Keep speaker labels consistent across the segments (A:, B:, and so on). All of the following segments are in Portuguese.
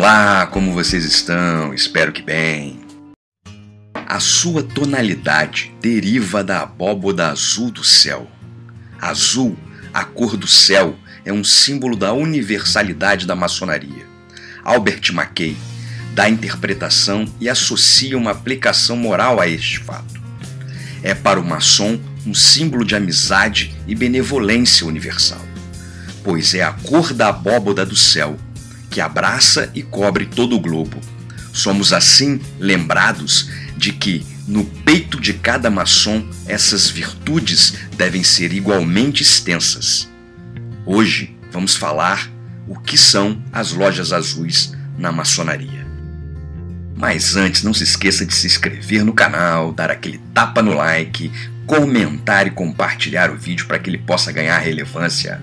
A: Olá, como vocês estão? Espero que bem. A sua tonalidade deriva da abóboda azul do céu. Azul, a cor do céu, é um símbolo da universalidade da maçonaria. Albert Mackay dá interpretação e associa uma aplicação moral a este fato. É para o maçom um símbolo de amizade e benevolência universal, pois é a cor da abóboda do céu que abraça e cobre todo o globo. Somos assim lembrados de que no peito de cada maçom essas virtudes devem ser igualmente extensas. Hoje vamos falar o que são as lojas azuis na maçonaria. Mas antes, não se esqueça de se inscrever no canal, dar aquele tapa no like, comentar e compartilhar o vídeo para que ele possa ganhar relevância.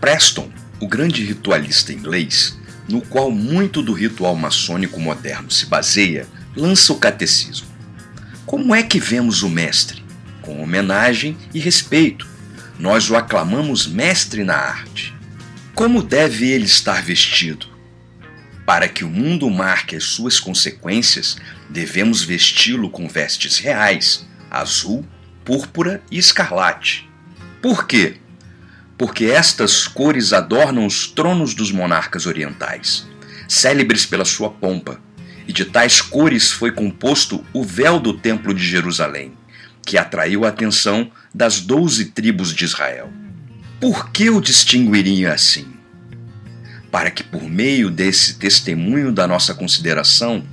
A: Preston, o grande ritualista inglês, no qual muito do ritual maçônico moderno se baseia, lança o catecismo. Como é que vemos o mestre? Com homenagem e respeito. Nós o aclamamos mestre na arte. Como deve ele estar vestido? Para que o mundo marque as suas consequências, devemos vesti-lo com vestes reais, azul, púrpura e escarlate. Por quê? Porque estas cores adornam os tronos dos monarcas orientais, célebres pela sua pompa, e de tais cores foi composto o véu do Templo de Jerusalém, que atraiu a atenção das doze tribos de Israel. Por que o distinguiria assim? Para que, por meio desse testemunho da nossa consideração,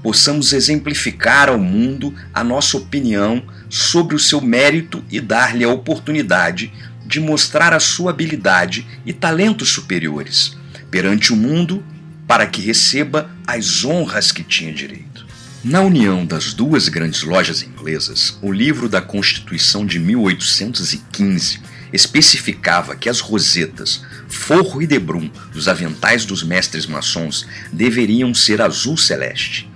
A: possamos exemplificar ao mundo a nossa opinião sobre o seu mérito e dar-lhe a oportunidade de mostrar a sua habilidade e talentos superiores perante o mundo para que receba as honras que tinha direito. Na união das duas grandes lojas inglesas, o livro da Constituição de 1815 especificava que as rosetas, forro e debrum dos aventais dos mestres maçons deveriam ser azul celeste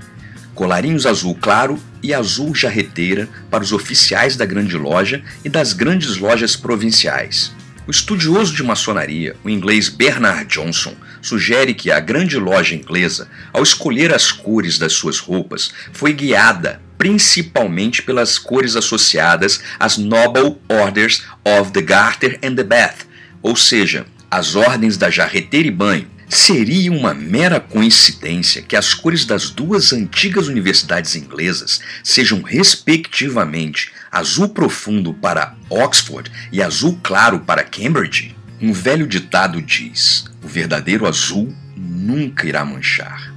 A: colarinhos azul claro e azul jarreteira para os oficiais da grande loja e das grandes lojas provinciais. O estudioso de maçonaria, o inglês Bernard Johnson, sugere que a grande loja inglesa, ao escolher as cores das suas roupas, foi guiada principalmente pelas cores associadas às Noble Orders of the Garter and the Bath, ou seja, as ordens da jarreteira e banho, Seria uma mera coincidência que as cores das duas antigas universidades inglesas sejam, respectivamente, azul profundo para Oxford e azul claro para Cambridge? Um velho ditado diz: o verdadeiro azul nunca irá manchar.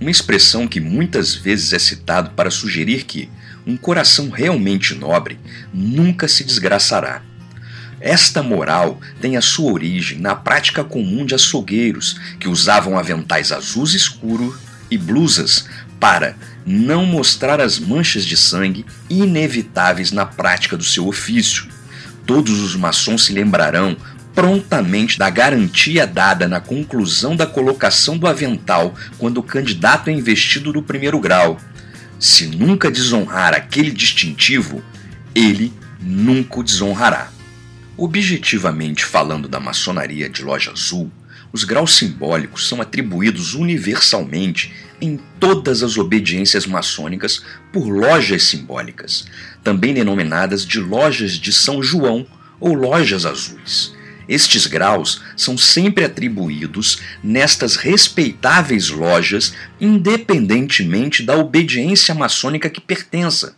A: Uma expressão que muitas vezes é citado para sugerir que um coração realmente nobre nunca se desgraçará esta moral tem a sua origem na prática comum de açougueiros que usavam aventais azuis escuro e blusas para não mostrar as manchas de sangue inevitáveis na prática do seu ofício. Todos os maçons se lembrarão prontamente da garantia dada na conclusão da colocação do avental quando o candidato é investido no primeiro grau. Se nunca desonrar aquele distintivo, ele nunca o desonrará. Objetivamente falando da maçonaria de loja azul, os graus simbólicos são atribuídos universalmente em todas as obediências maçônicas por lojas simbólicas, também denominadas de lojas de São João ou lojas azuis. Estes graus são sempre atribuídos nestas respeitáveis lojas, independentemente da obediência maçônica que pertença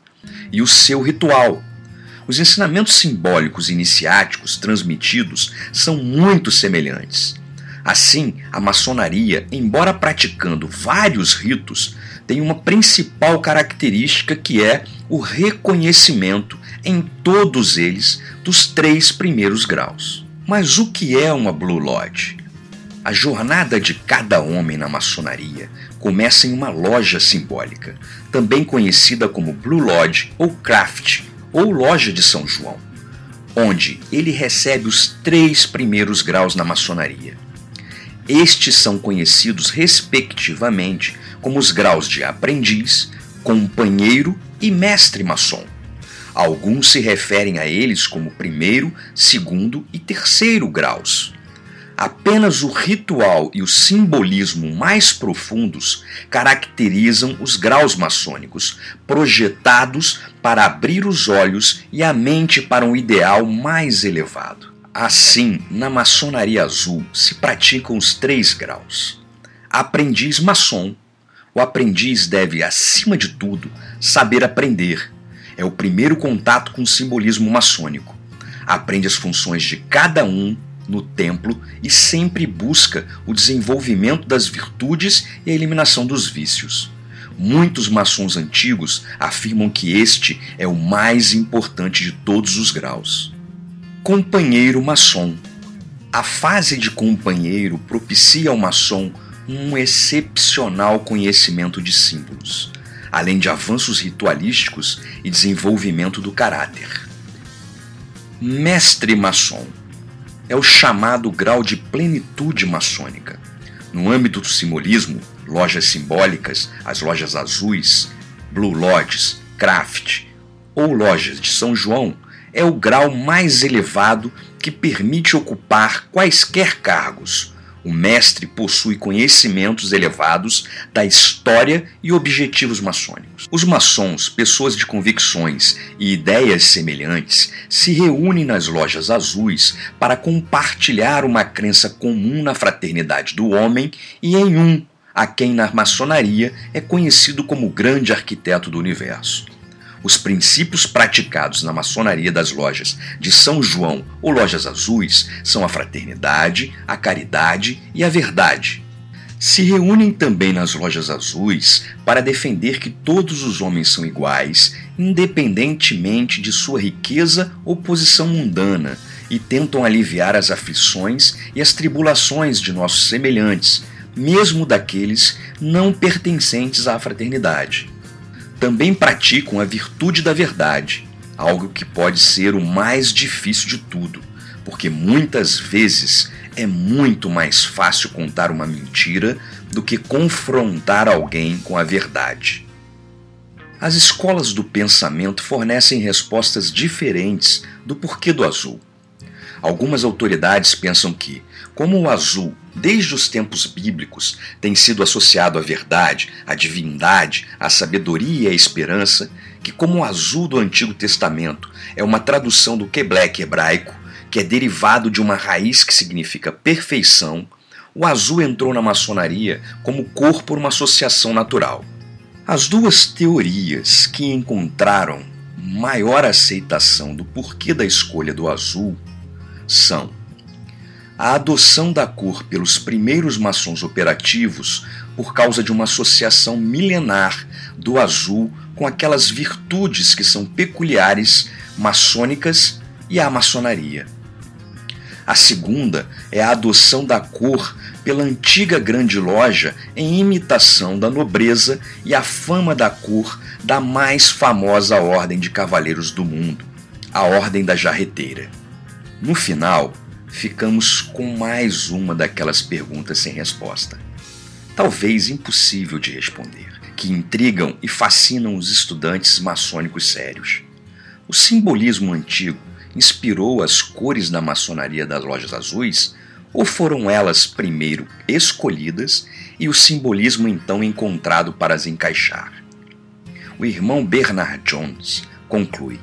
A: e o seu ritual, os ensinamentos simbólicos iniciáticos transmitidos são muito semelhantes. Assim, a maçonaria, embora praticando vários ritos, tem uma principal característica que é o reconhecimento em todos eles dos três primeiros graus. Mas o que é uma Blue Lodge? A jornada de cada homem na maçonaria começa em uma loja simbólica, também conhecida como Blue Lodge ou Craft, ou loja de São João, onde ele recebe os três primeiros graus na maçonaria. Estes são conhecidos respectivamente como os graus de aprendiz, companheiro e mestre maçom. Alguns se referem a eles como primeiro, segundo e terceiro graus. Apenas o ritual e o simbolismo mais profundos caracterizam os graus maçônicos, projetados para abrir os olhos e a mente para um ideal mais elevado. Assim, na maçonaria azul se praticam os três graus. Aprendiz maçom. O aprendiz deve, acima de tudo, saber aprender. É o primeiro contato com o simbolismo maçônico. Aprende as funções de cada um no templo e sempre busca o desenvolvimento das virtudes e a eliminação dos vícios. Muitos maçons antigos afirmam que este é o mais importante de todos os graus. Companheiro maçom. A fase de companheiro propicia ao maçom um excepcional conhecimento de símbolos, além de avanços ritualísticos e desenvolvimento do caráter. Mestre maçom é o chamado grau de plenitude maçônica. No âmbito do simbolismo, lojas simbólicas, as lojas azuis, Blue Lodges, Craft ou lojas de São João é o grau mais elevado que permite ocupar quaisquer cargos, o mestre possui conhecimentos elevados da história e objetivos maçônicos. Os maçons, pessoas de convicções e ideias semelhantes, se reúnem nas lojas azuis para compartilhar uma crença comum na fraternidade do homem e em um, a quem na maçonaria é conhecido como o grande arquiteto do universo. Os princípios praticados na maçonaria das lojas de São João ou lojas azuis são a fraternidade, a caridade e a verdade. Se reúnem também nas lojas azuis para defender que todos os homens são iguais, independentemente de sua riqueza ou posição mundana, e tentam aliviar as aflições e as tribulações de nossos semelhantes, mesmo daqueles não pertencentes à fraternidade também praticam a virtude da verdade, algo que pode ser o mais difícil de tudo, porque muitas vezes é muito mais fácil contar uma mentira do que confrontar alguém com a verdade. As escolas do pensamento fornecem respostas diferentes do porquê do azul. Algumas autoridades pensam que, como o azul, desde os tempos bíblicos, tem sido associado à verdade, à divindade, à sabedoria e à esperança, que, como o azul do Antigo Testamento é uma tradução do queblec hebraico, que é derivado de uma raiz que significa perfeição, o azul entrou na maçonaria como cor por uma associação natural. As duas teorias que encontraram maior aceitação do porquê da escolha do azul são a adoção da cor pelos primeiros maçons operativos por causa de uma associação milenar do azul com aquelas virtudes que são peculiares maçônicas e à maçonaria. A segunda é a adoção da cor pela antiga grande loja em imitação da nobreza e a fama da cor da mais famosa ordem de cavaleiros do mundo, a Ordem da Jarreteira. No final, ficamos com mais uma daquelas perguntas sem resposta, talvez impossível de responder, que intrigam e fascinam os estudantes maçônicos sérios. O simbolismo antigo inspirou as cores da maçonaria das lojas azuis ou foram elas primeiro escolhidas e o simbolismo então encontrado para as encaixar? O irmão Bernard Jones conclui: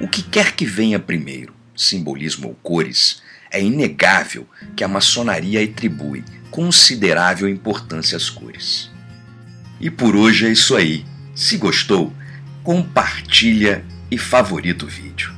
A: o que quer que venha primeiro, simbolismo ou cores, é inegável que a maçonaria atribui considerável importância às cores. E por hoje é isso aí. Se gostou, compartilha e favorita o vídeo.